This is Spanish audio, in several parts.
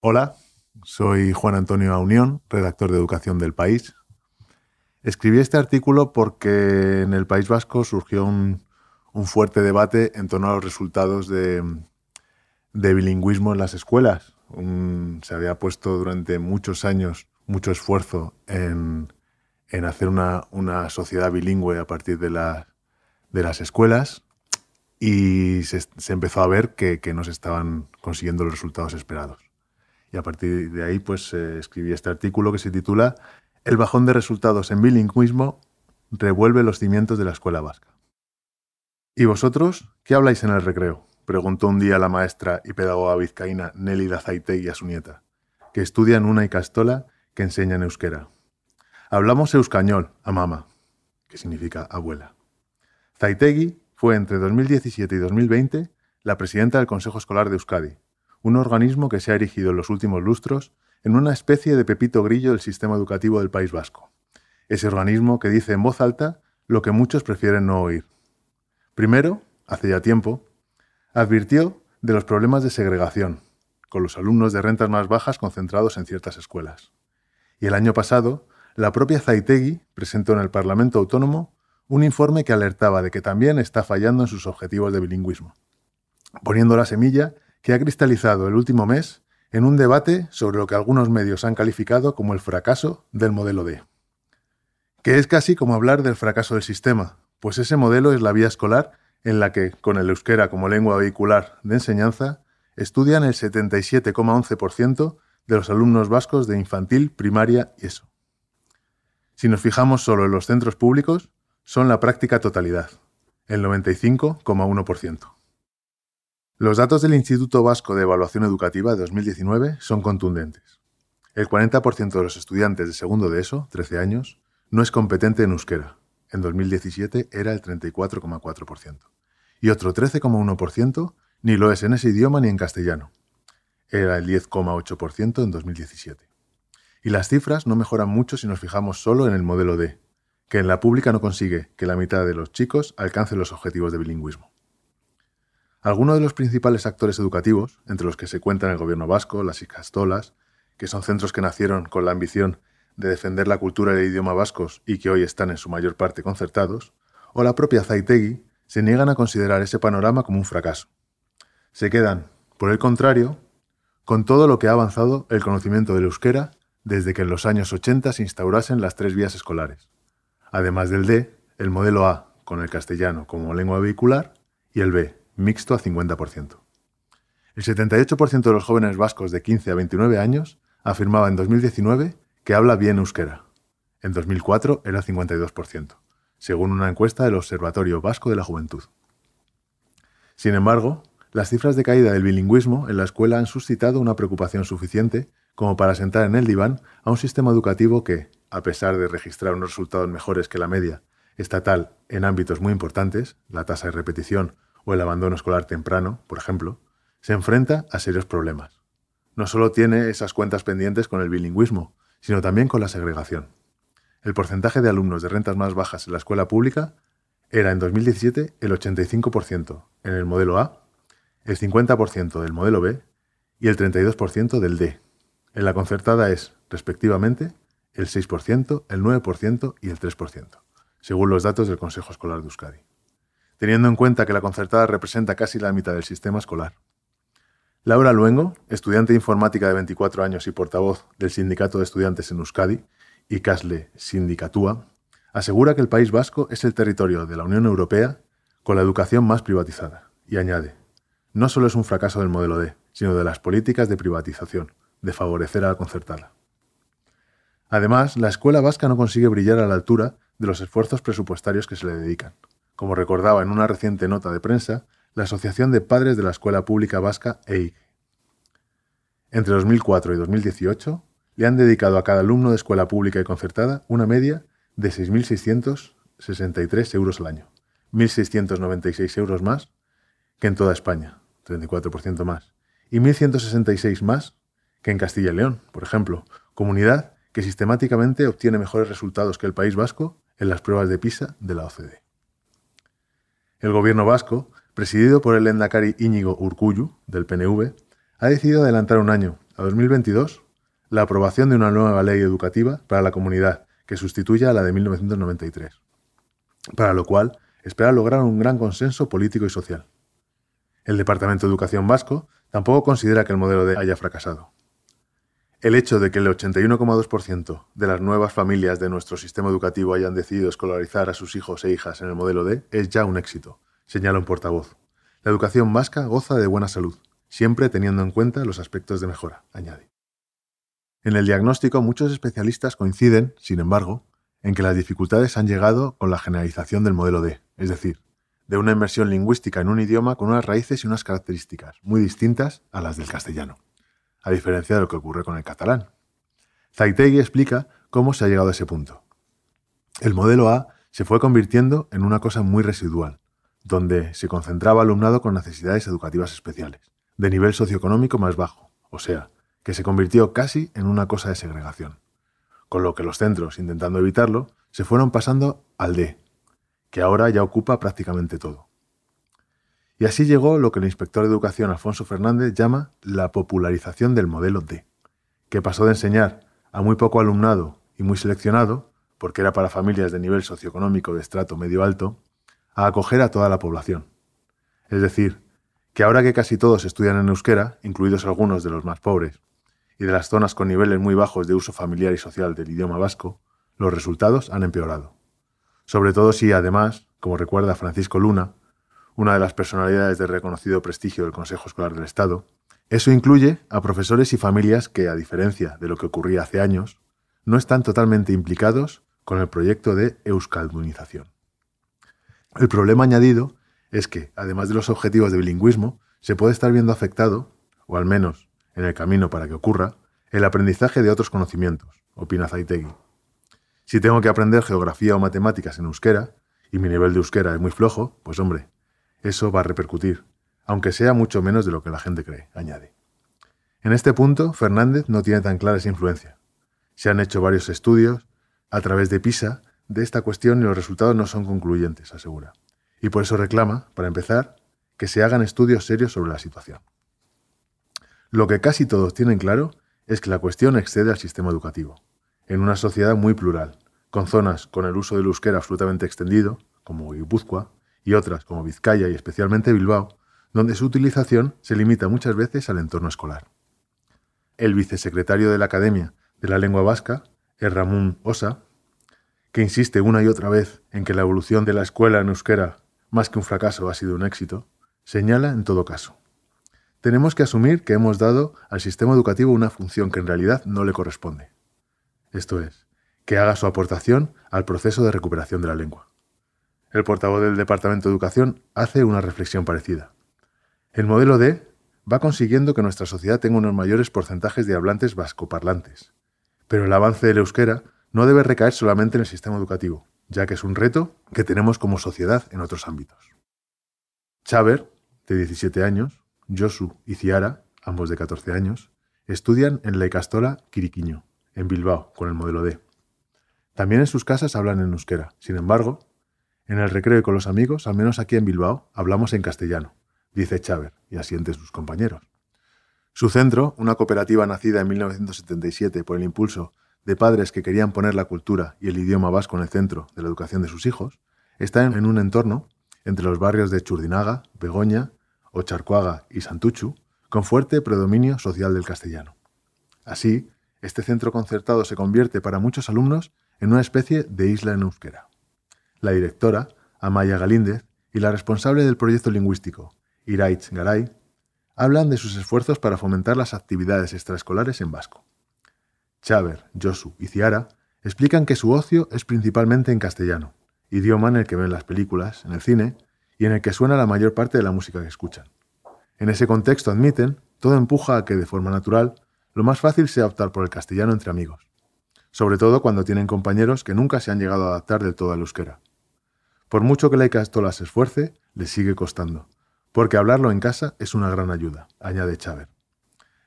Hola, soy Juan Antonio Aunión, redactor de Educación del País. Escribí este artículo porque en el País Vasco surgió un, fuerte debate en torno a los resultados de, bilingüismo en las escuelas. se había puesto durante muchos años mucho esfuerzo en, hacer una, sociedad bilingüe a partir de, las escuelas y se, empezó a ver que, no se estaban consiguiendo los resultados esperados. Y a partir de ahí, pues eh, escribí este artículo que se titula El bajón de resultados en bilingüismo revuelve los cimientos de la escuela vasca. ¿Y vosotros qué habláis en el recreo? preguntó un día la maestra y pedagoga vizcaína Nelly Zaitegui a su nieta, que estudia en una icastola que enseña en euskera. Hablamos euscañol a mama, que significa abuela. Zaitegui fue entre 2017 y 2020 la presidenta del Consejo Escolar de Euskadi un organismo que se ha erigido en los últimos lustros en una especie de pepito grillo del sistema educativo del País Vasco. Ese organismo que dice en voz alta lo que muchos prefieren no oír. Primero, hace ya tiempo, advirtió de los problemas de segregación, con los alumnos de rentas más bajas concentrados en ciertas escuelas. Y el año pasado, la propia Zaitegui presentó en el Parlamento Autónomo un informe que alertaba de que también está fallando en sus objetivos de bilingüismo, poniendo la semilla que ha cristalizado el último mes en un debate sobre lo que algunos medios han calificado como el fracaso del modelo D. Que es casi como hablar del fracaso del sistema, pues ese modelo es la vía escolar en la que, con el euskera como lengua vehicular de enseñanza, estudian el 77,11% de los alumnos vascos de infantil, primaria y eso. Si nos fijamos solo en los centros públicos, son la práctica totalidad, el 95,1%. Los datos del Instituto Vasco de Evaluación Educativa de 2019 son contundentes. El 40% de los estudiantes de segundo de ESO, 13 años, no es competente en euskera. En 2017 era el 34,4%. Y otro 13,1% ni lo es en ese idioma ni en castellano. Era el 10,8% en 2017. Y las cifras no mejoran mucho si nos fijamos solo en el modelo D, que en la pública no consigue que la mitad de los chicos alcance los objetivos de bilingüismo. Algunos de los principales actores educativos, entre los que se cuentan el gobierno vasco, las Icastolas, que son centros que nacieron con la ambición de defender la cultura y el idioma vascos y que hoy están en su mayor parte concertados, o la propia Zaitegui, se niegan a considerar ese panorama como un fracaso. Se quedan, por el contrario, con todo lo que ha avanzado el conocimiento del euskera desde que en los años 80 se instaurasen las tres vías escolares, además del D, el modelo A, con el castellano como lengua vehicular, y el B, mixto a 50%. El 78% de los jóvenes vascos de 15 a 29 años afirmaba en 2019 que habla bien euskera. En 2004 era 52%, según una encuesta del Observatorio Vasco de la Juventud. Sin embargo, las cifras de caída del bilingüismo en la escuela han suscitado una preocupación suficiente como para sentar en el diván a un sistema educativo que, a pesar de registrar unos resultados mejores que la media estatal en ámbitos muy importantes, la tasa de repetición o el abandono escolar temprano, por ejemplo, se enfrenta a serios problemas. No solo tiene esas cuentas pendientes con el bilingüismo, sino también con la segregación. El porcentaje de alumnos de rentas más bajas en la escuela pública era en 2017 el 85% en el modelo A, el 50% del modelo B y el 32% del D. En la concertada es, respectivamente, el 6%, el 9% y el 3%, según los datos del Consejo Escolar de Euskadi teniendo en cuenta que la concertada representa casi la mitad del sistema escolar. Laura Luengo, estudiante de informática de 24 años y portavoz del Sindicato de Estudiantes en Euskadi, y Casle Sindicatúa, asegura que el País Vasco es el territorio de la Unión Europea con la educación más privatizada, y añade, no solo es un fracaso del modelo D, sino de las políticas de privatización, de favorecer a la concertada. Además, la escuela vasca no consigue brillar a la altura de los esfuerzos presupuestarios que se le dedican como recordaba en una reciente nota de prensa la Asociación de Padres de la Escuela Pública Vasca EIG. Entre 2004 y 2018 le han dedicado a cada alumno de escuela pública y concertada una media de 6.663 euros al año, 1.696 euros más que en toda España, 34% más, y 1.166 más que en Castilla y León, por ejemplo, comunidad que sistemáticamente obtiene mejores resultados que el País Vasco en las pruebas de PISA de la OCDE. El gobierno vasco, presidido por el endacari Íñigo Urcullu, del PNV, ha decidido adelantar un año, a 2022 la aprobación de una nueva ley educativa para la comunidad que sustituya a la de 1993, para lo cual espera lograr un gran consenso político y social. El Departamento de Educación vasco tampoco considera que el modelo D haya fracasado. El hecho de que el 81,2% de las nuevas familias de nuestro sistema educativo hayan decidido escolarizar a sus hijos e hijas en el modelo D es ya un éxito, señala un portavoz. La educación vasca goza de buena salud, siempre teniendo en cuenta los aspectos de mejora, añade. En el diagnóstico muchos especialistas coinciden, sin embargo, en que las dificultades han llegado con la generalización del modelo D, es decir, de una inmersión lingüística en un idioma con unas raíces y unas características muy distintas a las del castellano a diferencia de lo que ocurre con el catalán. Zaitegui explica cómo se ha llegado a ese punto. El modelo A se fue convirtiendo en una cosa muy residual, donde se concentraba alumnado con necesidades educativas especiales, de nivel socioeconómico más bajo, o sea, que se convirtió casi en una cosa de segregación. Con lo que los centros, intentando evitarlo, se fueron pasando al D, que ahora ya ocupa prácticamente todo. Y así llegó lo que el inspector de educación Alfonso Fernández llama la popularización del modelo D, que pasó de enseñar a muy poco alumnado y muy seleccionado, porque era para familias de nivel socioeconómico de estrato medio alto, a acoger a toda la población. Es decir, que ahora que casi todos estudian en euskera, incluidos algunos de los más pobres, y de las zonas con niveles muy bajos de uso familiar y social del idioma vasco, los resultados han empeorado. Sobre todo si, además, como recuerda Francisco Luna, una de las personalidades de reconocido prestigio del Consejo Escolar del Estado, eso incluye a profesores y familias que, a diferencia de lo que ocurría hace años, no están totalmente implicados con el proyecto de euskaldunización. El problema añadido es que, además de los objetivos de bilingüismo, se puede estar viendo afectado, o al menos en el camino para que ocurra, el aprendizaje de otros conocimientos, opina Zaitegui. Si tengo que aprender geografía o matemáticas en euskera, y mi nivel de euskera es muy flojo, pues hombre, eso va a repercutir, aunque sea mucho menos de lo que la gente cree, añade. En este punto, Fernández no tiene tan clara esa influencia. Se han hecho varios estudios a través de PISA de esta cuestión y los resultados no son concluyentes, asegura. Y por eso reclama, para empezar, que se hagan estudios serios sobre la situación. Lo que casi todos tienen claro es que la cuestión excede al sistema educativo. En una sociedad muy plural, con zonas con el uso del euskera absolutamente extendido, como Guipúzcoa, y otras como Vizcaya y especialmente Bilbao, donde su utilización se limita muchas veces al entorno escolar. El vicesecretario de la Academia de la Lengua Vasca, es Ramón Osa, que insiste una y otra vez en que la evolución de la escuela en euskera, más que un fracaso, ha sido un éxito, señala en todo caso. Tenemos que asumir que hemos dado al sistema educativo una función que en realidad no le corresponde. Esto es, que haga su aportación al proceso de recuperación de la lengua. El portavoz del Departamento de Educación hace una reflexión parecida. El modelo D va consiguiendo que nuestra sociedad tenga unos mayores porcentajes de hablantes vascoparlantes. Pero el avance del euskera no debe recaer solamente en el sistema educativo, ya que es un reto que tenemos como sociedad en otros ámbitos. Chaver, de 17 años, Josu y Ciara, ambos de 14 años, estudian en la Icastola Quiriquiño, en Bilbao, con el modelo D. También en sus casas hablan en euskera. Sin embargo, en el recreo y con los amigos, al menos aquí en Bilbao, hablamos en castellano, dice Chávez, y asiente sus compañeros. Su centro, una cooperativa nacida en 1977 por el impulso de padres que querían poner la cultura y el idioma vasco en el centro de la educación de sus hijos, está en un entorno entre los barrios de Churdinaga, Begoña, Ocharcuaga y Santuchu, con fuerte predominio social del castellano. Así, este centro concertado se convierte para muchos alumnos en una especie de isla en euskera la directora, Amaya Galíndez, y la responsable del proyecto lingüístico, Iraitz Garay, hablan de sus esfuerzos para fomentar las actividades extraescolares en vasco. Chaver, Josu y Ciara explican que su ocio es principalmente en castellano, idioma en el que ven las películas, en el cine, y en el que suena la mayor parte de la música que escuchan. En ese contexto admiten, todo empuja a que, de forma natural, lo más fácil sea optar por el castellano entre amigos, sobre todo cuando tienen compañeros que nunca se han llegado a adaptar del todo al euskera. Por mucho que la Icastola se esfuerce, le sigue costando, porque hablarlo en casa es una gran ayuda, añade Chávez.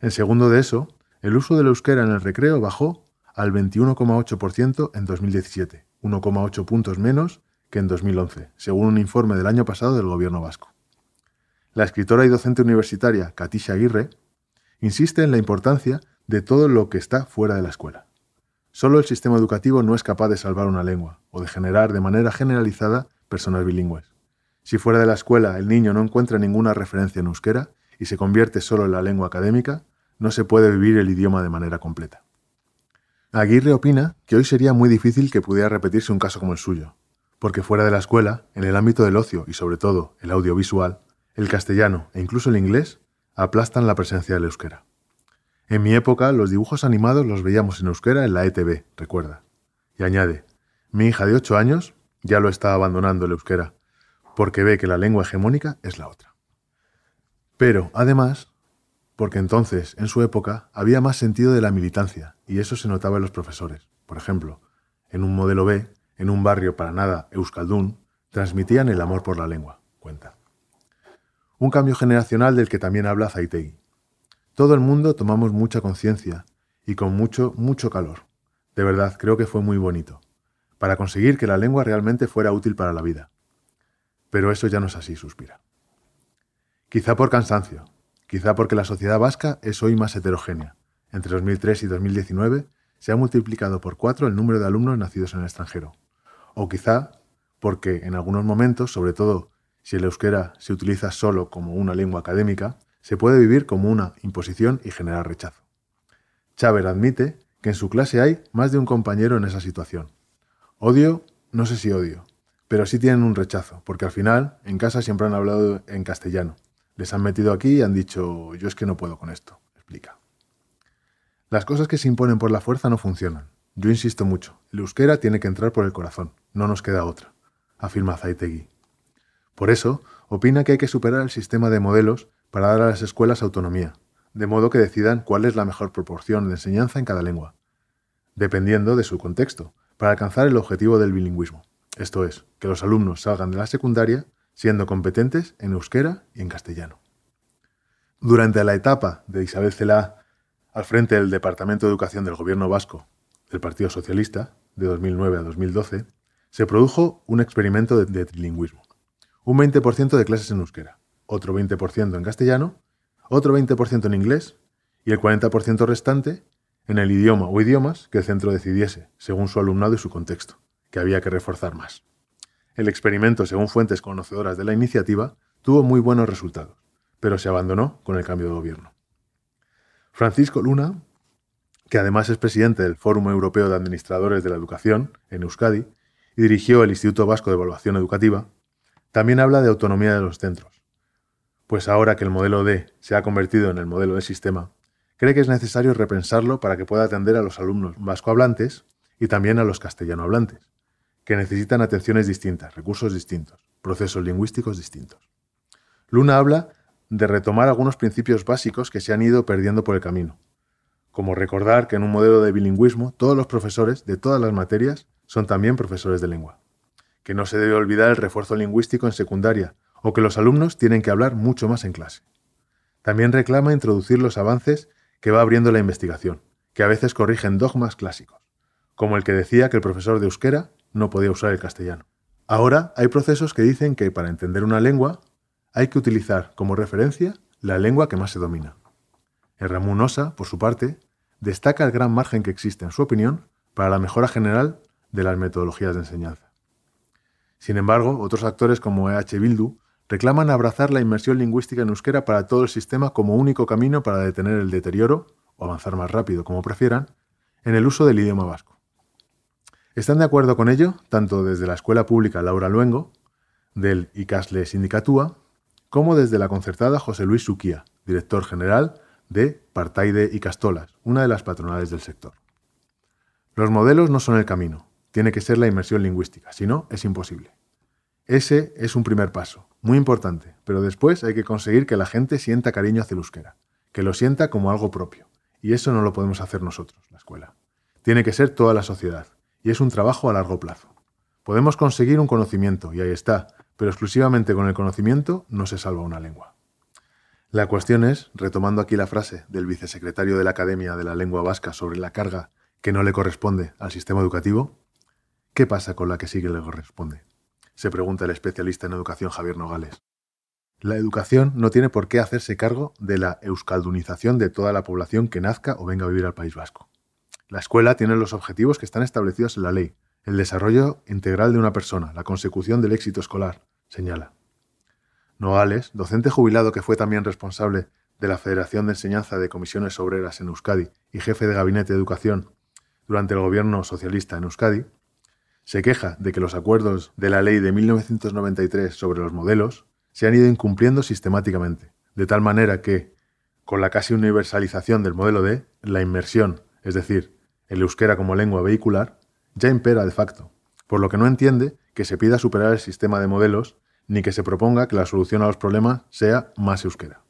En segundo de eso, el uso del euskera en el recreo bajó al 21,8% en 2017, 1,8 puntos menos que en 2011, según un informe del año pasado del gobierno vasco. La escritora y docente universitaria Katisha Aguirre insiste en la importancia de todo lo que está fuera de la escuela. Solo el sistema educativo no es capaz de salvar una lengua o de generar de manera generalizada personas bilingües. Si fuera de la escuela el niño no encuentra ninguna referencia en euskera y se convierte solo en la lengua académica, no se puede vivir el idioma de manera completa. Aguirre opina que hoy sería muy difícil que pudiera repetirse un caso como el suyo, porque fuera de la escuela, en el ámbito del ocio y sobre todo el audiovisual, el castellano e incluso el inglés aplastan la presencia del euskera. En mi época, los dibujos animados los veíamos en euskera en la ETV, recuerda. Y añade, mi hija de 8 años ya lo está abandonando el euskera, porque ve que la lengua hegemónica es la otra. Pero, además, porque entonces, en su época, había más sentido de la militancia, y eso se notaba en los profesores. Por ejemplo, en un modelo B, en un barrio para nada euskaldún, transmitían el amor por la lengua, cuenta. Un cambio generacional del que también habla Zaitegui. Todo el mundo tomamos mucha conciencia y con mucho, mucho calor. De verdad, creo que fue muy bonito, para conseguir que la lengua realmente fuera útil para la vida. Pero eso ya no es así, suspira. Quizá por cansancio, quizá porque la sociedad vasca es hoy más heterogénea. Entre 2003 y 2019 se ha multiplicado por cuatro el número de alumnos nacidos en el extranjero. O quizá porque en algunos momentos, sobre todo si el euskera se utiliza solo como una lengua académica, se puede vivir como una imposición y generar rechazo. Chávez admite que en su clase hay más de un compañero en esa situación. Odio, no sé si odio, pero sí tienen un rechazo, porque al final en casa siempre han hablado en castellano. Les han metido aquí y han dicho, yo es que no puedo con esto, explica. Las cosas que se imponen por la fuerza no funcionan. Yo insisto mucho, el euskera tiene que entrar por el corazón, no nos queda otra, afirma Zaitegui. Por eso, opina que hay que superar el sistema de modelos para dar a las escuelas autonomía, de modo que decidan cuál es la mejor proporción de enseñanza en cada lengua, dependiendo de su contexto, para alcanzar el objetivo del bilingüismo, esto es, que los alumnos salgan de la secundaria siendo competentes en euskera y en castellano. Durante la etapa de Isabel Celá al frente del Departamento de Educación del Gobierno Vasco del Partido Socialista, de 2009 a 2012, se produjo un experimento de, trilingüismo un 20% de clases en euskera, otro 20% en castellano, otro 20% en inglés y el 40% restante en el idioma o idiomas que el centro decidiese, según su alumnado y su contexto, que había que reforzar más. El experimento, según fuentes conocedoras de la iniciativa, tuvo muy buenos resultados, pero se abandonó con el cambio de gobierno. Francisco Luna, que además es presidente del Fórum Europeo de Administradores de la Educación en Euskadi y dirigió el Instituto Vasco de Evaluación Educativa, también habla de autonomía de los centros, pues ahora que el modelo D se ha convertido en el modelo de sistema, cree que es necesario repensarlo para que pueda atender a los alumnos vascohablantes y también a los castellano hablantes, que necesitan atenciones distintas, recursos distintos, procesos lingüísticos distintos. Luna habla de retomar algunos principios básicos que se han ido perdiendo por el camino, como recordar que en un modelo de bilingüismo todos los profesores de todas las materias son también profesores de lengua que no se debe olvidar el refuerzo lingüístico en secundaria o que los alumnos tienen que hablar mucho más en clase. También reclama introducir los avances que va abriendo la investigación, que a veces corrigen dogmas clásicos, como el que decía que el profesor de euskera no podía usar el castellano. Ahora hay procesos que dicen que para entender una lengua hay que utilizar como referencia la lengua que más se domina. El Ramón Osa, por su parte, destaca el gran margen que existe, en su opinión, para la mejora general de las metodologías de enseñanza. Sin embargo, otros actores como EH Bildu reclaman abrazar la inmersión lingüística en euskera para todo el sistema como único camino para detener el deterioro, o avanzar más rápido como prefieran, en el uso del idioma vasco. Están de acuerdo con ello tanto desde la Escuela Pública Laura Luengo, del ICASLE Sindicatúa, como desde la concertada José Luis Suquía, director general de Partaide y Castolas, una de las patronales del sector. Los modelos no son el camino, tiene que ser la inmersión lingüística, si no, es imposible. Ese es un primer paso, muy importante, pero después hay que conseguir que la gente sienta cariño hacia el euskera, que lo sienta como algo propio, y eso no lo podemos hacer nosotros, la escuela. Tiene que ser toda la sociedad, y es un trabajo a largo plazo. Podemos conseguir un conocimiento, y ahí está, pero exclusivamente con el conocimiento no se salva una lengua. La cuestión es, retomando aquí la frase del vicesecretario de la Academia de la Lengua Vasca sobre la carga que no le corresponde al sistema educativo, ¿Qué pasa con la que sigue le corresponde? Se pregunta el especialista en educación Javier Nogales. La educación no tiene por qué hacerse cargo de la euskaldunización de toda la población que nazca o venga a vivir al País Vasco. La escuela tiene los objetivos que están establecidos en la ley, el desarrollo integral de una persona, la consecución del éxito escolar, señala. Nogales, docente jubilado que fue también responsable de la Federación de Enseñanza de Comisiones Obreras en Euskadi y jefe de Gabinete de Educación durante el gobierno socialista en Euskadi, se queja de que los acuerdos de la ley de 1993 sobre los modelos se han ido incumpliendo sistemáticamente, de tal manera que, con la casi universalización del modelo D, la inmersión, es decir, el euskera como lengua vehicular, ya impera de facto, por lo que no entiende que se pida superar el sistema de modelos ni que se proponga que la solución a los problemas sea más euskera.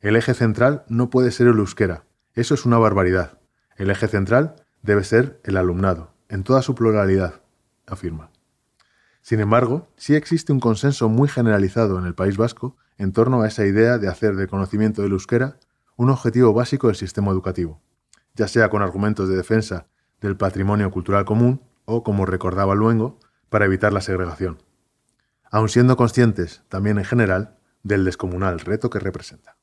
El eje central no puede ser el euskera, eso es una barbaridad. El eje central debe ser el alumnado, en toda su pluralidad, afirma. Sin embargo, sí existe un consenso muy generalizado en el País Vasco en torno a esa idea de hacer del conocimiento del euskera un objetivo básico del sistema educativo, ya sea con argumentos de defensa del patrimonio cultural común o, como recordaba Luengo, para evitar la segregación, aun siendo conscientes, también en general, del descomunal reto que representa.